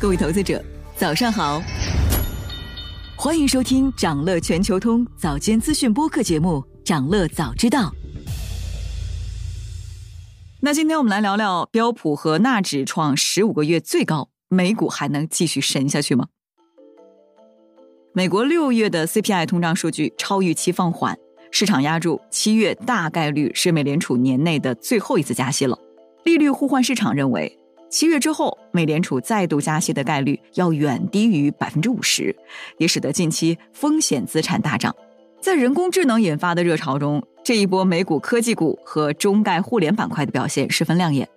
各位投资者，早上好，欢迎收听长乐全球通早间资讯播客节目《长乐早知道》。那今天我们来聊聊标普和纳指创十五个月最高，美股还能继续神下去吗？美国六月的 CPI 通胀数据超预期放缓，市场压住七月大概率是美联储年内的最后一次加息了。利率互换市场认为，七月之后美联储再度加息的概率要远低于百分之五十，也使得近期风险资产大涨。在人工智能引发的热潮中，这一波美股科技股和中概互联板块的表现十分亮眼，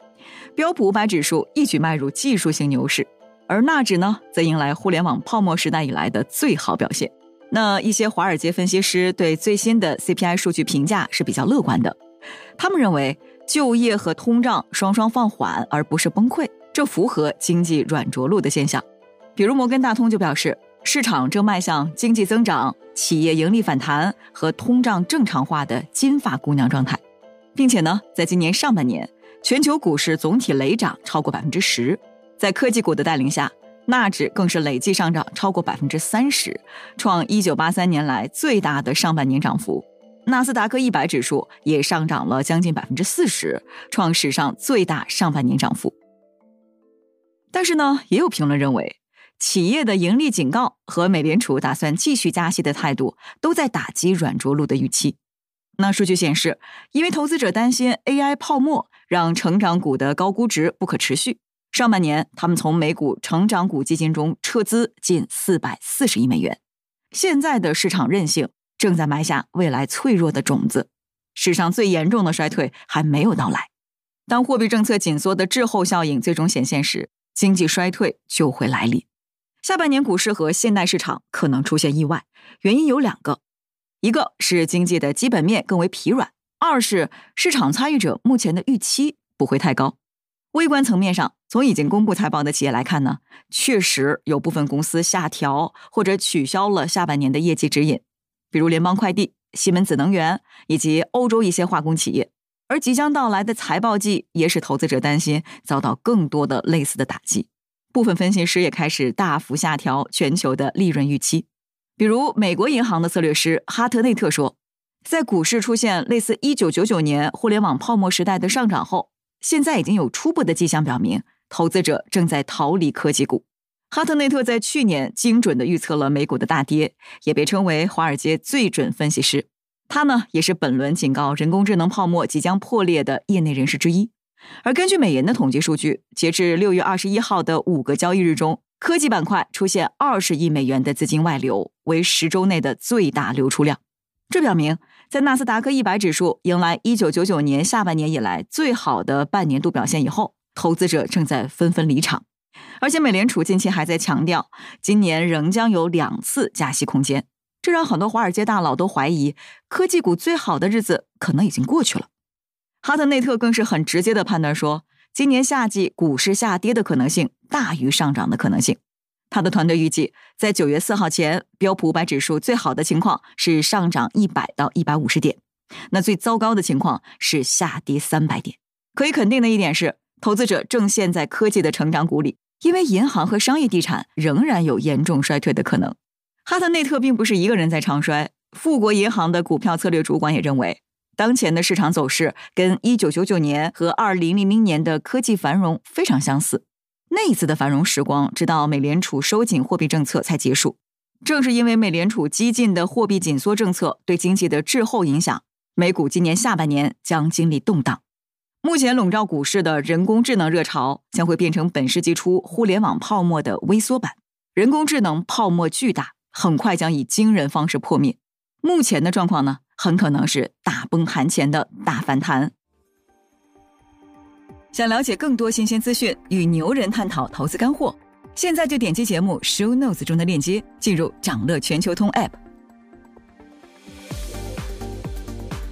标普五百指数一举迈入技术性牛市。而纳指呢，则迎来互联网泡沫时代以来的最好表现。那一些华尔街分析师对最新的 CPI 数据评价是比较乐观的，他们认为就业和通胀双双放缓，而不是崩溃，这符合经济软着陆的现象。比如摩根大通就表示，市场正迈向经济增长、企业盈利反弹和通胀正常化的金发姑娘状态，并且呢，在今年上半年，全球股市总体累涨超过百分之十。在科技股的带领下，纳指更是累计上涨超过百分之三十，创一九八三年来最大的上半年涨幅。纳斯达克一百指数也上涨了将近百分之四十，创史上最大上半年涨幅。但是呢，也有评论认为，企业的盈利警告和美联储打算继续加息的态度，都在打击软着陆的预期。那数据显示，因为投资者担心 AI 泡沫让成长股的高估值不可持续。上半年，他们从美股成长股基金中撤资近四百四十亿美元。现在的市场韧性正在埋下未来脆弱的种子。史上最严重的衰退还没有到来。当货币政策紧缩的滞后效应最终显现时，经济衰退就会来临。下半年股市和现代市场可能出现意外，原因有两个：一个是经济的基本面更为疲软；二是市场参与者目前的预期不会太高。微观层面上，从已经公布财报的企业来看呢，确实有部分公司下调或者取消了下半年的业绩指引，比如联邦快递、西门子能源以及欧洲一些化工企业。而即将到来的财报季也使投资者担心遭到更多的类似的打击。部分分析师也开始大幅下调全球的利润预期，比如美国银行的策略师哈特内特说，在股市出现类似1999年互联网泡沫时代的上涨后。现在已经有初步的迹象表明，投资者正在逃离科技股。哈特内特在去年精准的预测了美股的大跌，也被称为华尔街最准分析师。他呢，也是本轮警告人工智能泡沫即将破裂的业内人士之一。而根据美银的统计数据，截至六月二十一号的五个交易日中，科技板块出现二十亿美元的资金外流，为十周内的最大流出量。这表明。在纳斯达克一百指数迎来一九九九年下半年以来最好的半年度表现以后，投资者正在纷纷离场。而且，美联储近期还在强调，今年仍将有两次加息空间，这让很多华尔街大佬都怀疑，科技股最好的日子可能已经过去了。哈特内特更是很直接的判断说，今年夏季股市下跌的可能性大于上涨的可能性。他的团队预计，在九月四号前，标普五百指数最好的情况是上涨一百到一百五十点，那最糟糕的情况是下跌三百点。可以肯定的一点是，投资者正陷在科技的成长股里，因为银行和商业地产仍然有严重衰退的可能。哈特内特并不是一个人在唱衰，富国银行的股票策略主管也认为，当前的市场走势跟一九九九年和二零零零年的科技繁荣非常相似。那一次的繁荣时光，直到美联储收紧货币政策才结束。正是因为美联储激进的货币紧缩政策对经济的滞后影响，美股今年下半年将经历动荡。目前笼罩股市的人工智能热潮，将会变成本世纪初互联网泡沫的微缩版。人工智能泡沫巨大，很快将以惊人方式破灭。目前的状况呢，很可能是大崩盘前的大反弹。想了解更多新鲜资讯，与牛人探讨投资干货，现在就点击节目 show notes 中的链接，进入掌乐全球通 app。